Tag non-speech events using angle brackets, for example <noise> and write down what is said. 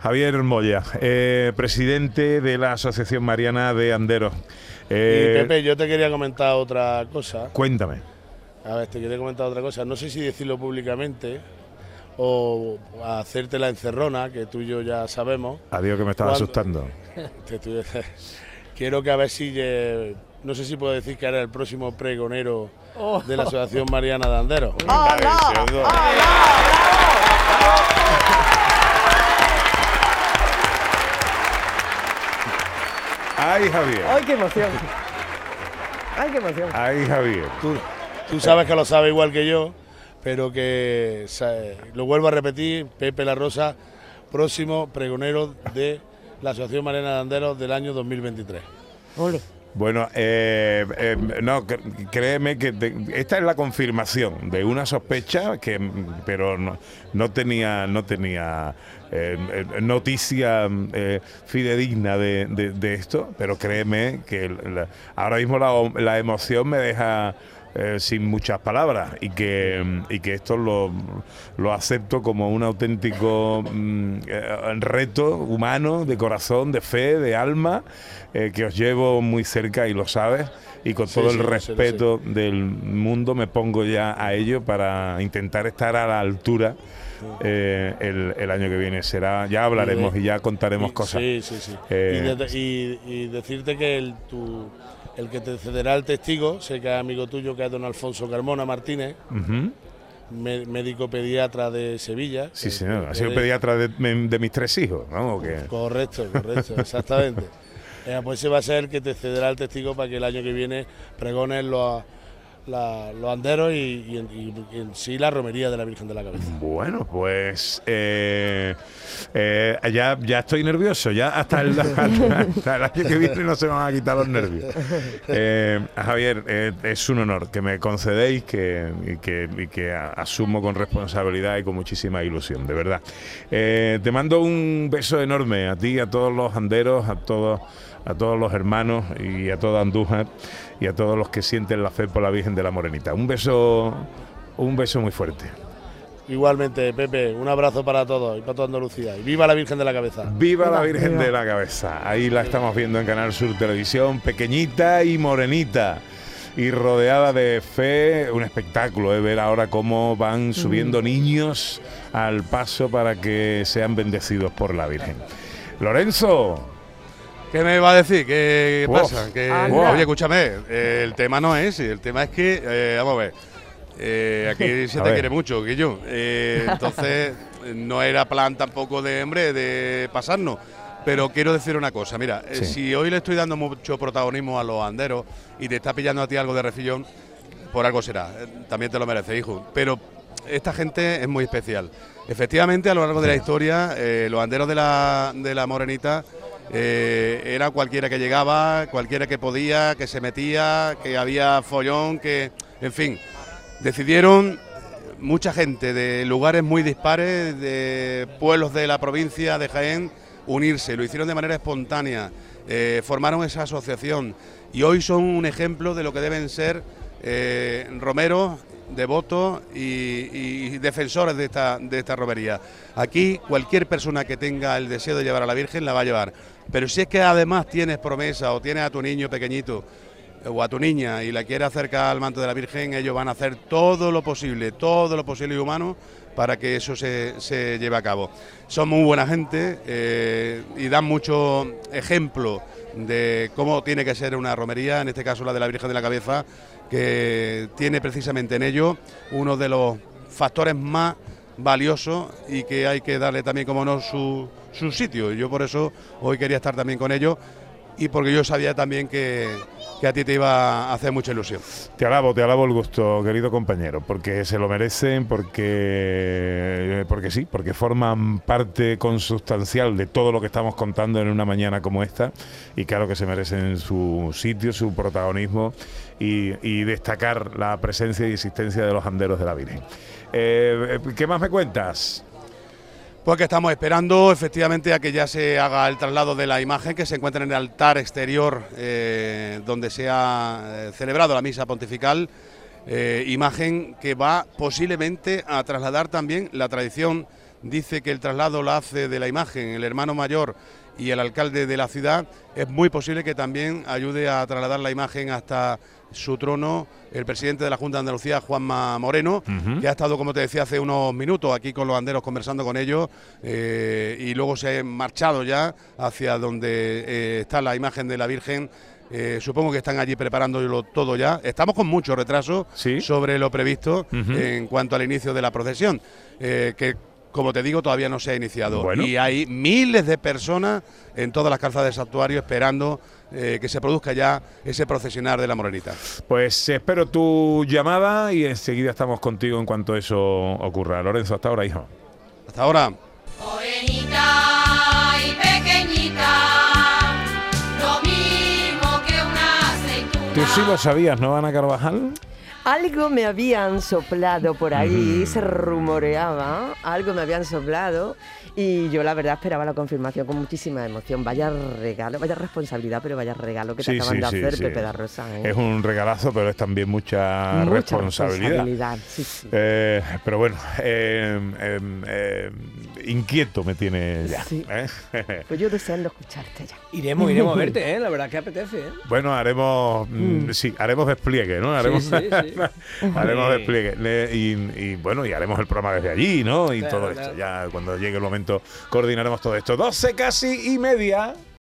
Javier Moya, eh, presidente de la Asociación Mariana de Anderos. y Pepe, yo te quería comentar otra cosa. Cuéntame. A ver, te quería comentar otra cosa. No sé si decirlo públicamente o hacerte la encerrona, que tú y yo ya sabemos. Adiós, que me estaba asustando. <laughs> <laughs> Quiero que a ver si. no sé si puedo decir que era el próximo pregonero oh. de la Asociación Mariana de Anderos. ¡Ay, Javier! ¡Ay, qué emoción! ¡Ay, qué emoción! ¡Ay, Javier! Tú, tú sabes que lo sabes igual que yo, pero que lo vuelvo a repetir, Pepe La Rosa, próximo pregonero de la Asociación Mariana de Anderos del año 2023. Bueno, eh, eh, no, créeme que esta es la confirmación de una sospecha que, pero no, no tenía, no tenía eh, noticia fidedigna de, esto, pero créeme que ahora mismo la emoción me deja eh, sin muchas palabras y que, y que esto lo, lo acepto como un auténtico mm, eh, reto humano, de corazón, de fe, de alma, eh, que os llevo muy cerca y lo sabes y con todo el respeto del mundo me pongo ya a ello para intentar estar a la altura. el, año que viene será ya hablaremos y, ya contaremos cosas sí, sí, sí. y, decirte que el, tu, el que te cederá el testigo, sé que es amigo tuyo, que es don Alfonso Carmona Martínez, médico pediatra de Sevilla. Sí, señor, ha sido pediatra de, mis tres hijos, ¿no? Correcto, correcto, <laughs> exactamente. Eh, pues ese va a ser el que te cederá el testigo para que el año que viene pregones los los anderos y, en sí la romería de la Virgen de la Cabeza. Bueno, pues eh, eh, ya, ya estoy nervioso, ya hasta el, <laughs> año que viene no se van a quitar los nervios. Eh, Javier, es un honor que me concedéis que, y que, que asumo con responsabilidad y con muchísima ilusión, de verdad. te mando un beso enorme a ti, a todos los anderos, a todos, a todos los hermanos y a toda Andújar y a todos los que sienten la fe por la Virgen de la Morenita. Un beso, un beso muy fuerte. Igualmente, Pepe, un abrazo para todos y para toda Andalucía. Y viva la Virgen de la Cabeza. Viva la Virgen de la Cabeza. Ahí la estamos viendo en Canal Sur Televisión, pequeñita y morenita. Y rodeada de fe, un espectáculo, ¿eh? ver ahora cómo van subiendo niños al paso para que sean bendecidos por la Virgen. Lorenzo, ¿Qué me va a decir? ¿Qué pasa? Oye, escúchame, el tema no es ese, el tema es que, eh, vamos a ver, eh, aquí <laughs> se te quiere mucho, Guillo. Eh, <laughs> entonces, no era plan tampoco de, hombre, de pasarnos. Pero quiero decir una cosa, mira, si hoy le estoy dando mucho protagonismo a los anderos y te está pillando a ti algo de refillón, por algo será, también te lo merece, hijo. Pero esta gente es muy especial. Efectivamente, a lo largo de la historia, los anderos de la, de la Morenita eh, era cualquiera que llegaba, cualquiera que podía, que se metía, que había follón, que, en fin, decidieron mucha gente de lugares muy dispares, de pueblos de la provincia de Jaén, unirse, lo hicieron de manera espontánea, eh, formaron esa asociación y hoy son un ejemplo de lo que deben ser eh, romeros devotos y, defensores de esta, de esta romería. Aquí cualquier persona que tenga el deseo de llevar a la Virgen la va a llevar. Pero si es que además tienes promesa o tienes a tu niño pequeñito o a tu niña y la quieres acercar al manto de la Virgen, ellos van a hacer todo lo posible, todo lo posible y humano para que eso se, se lleve a cabo. Son muy buena gente eh, y dan mucho ejemplo de cómo tiene que ser una romería, en este caso la de la Virgen de la Cabeza, que tiene precisamente en ello uno de los factores más valiosos y que hay que darle también, como no, su, su sitio. Yo por eso hoy quería estar también con ellos y porque yo sabía también que, que, a ti te iba a hacer mucha ilusión. Te alabo, te alabo el gusto, querido compañero, porque se lo merecen, porque, porque sí, porque forman parte consustancial de todo lo que estamos contando en una mañana como esta y claro que se merecen su sitio, su protagonismo y, destacar la presencia y existencia de los anderos de la Virgen. Eh, ¿Qué más me cuentas? Pues que estamos esperando efectivamente a que ya se haga el traslado de la imagen que se encuentra en el altar exterior eh, donde se ha eh, celebrado la misa pontifical, imagen que va posiblemente a trasladar también la tradición. Dice que el traslado lo hace de la imagen el hermano mayor y el alcalde de la ciudad, es muy posible que también ayude a trasladar la imagen hasta su trono el presidente de la Junta de Andalucía, Juanma Moreno, que ha estado, como te decía, hace unos minutos aquí con los banderos conversando con ellos eh, y luego se ha marchado ya hacia donde eh, está la imagen de la Virgen. Eh, supongo que están allí preparándolo todo ya. Estamos con mucho retraso sobre lo previsto en cuanto al inicio de la procesión, que como te digo, todavía no se ha iniciado. Y hay miles de personas en todas las calzadas de santuario esperando eh, que se produzca ya ese procesionar de la morenita. Pues espero tu llamada y enseguida estamos contigo en cuanto eso ocurra. Lorenzo, hasta ahora, hijo. Hasta ahora. Morenita y pequeñita, lo mismo que una Tú sí lo sabías, ¿no, Ana Carvajal? Algo me habían soplado por ahí, se rumoreaba, algo me habían soplado y yo la verdad esperaba la confirmación con muchísima emoción. Vaya regalo, vaya responsabilidad, pero vaya regalo que te acaban de hacer, Pepe da Rosa. ¿eh? Es un regalazo, pero es también mucha, responsabilidad. Eh, pero bueno, eh, inquieto me tiene ya. Pues yo deseando escucharte ya. Iremos, iremos a <laughs> verte, ¿eh? La verdad que apetece, ¿eh? Bueno, haremos, mm, mm. sí, haremos despliegue, ¿no? Haremos, <laughs> haremos despliegue. Y, bueno, y haremos el programa desde allí, ¿no? Y todo esto. Ya cuando llegue el momento coordinaremos todo esto. 12 casi y media.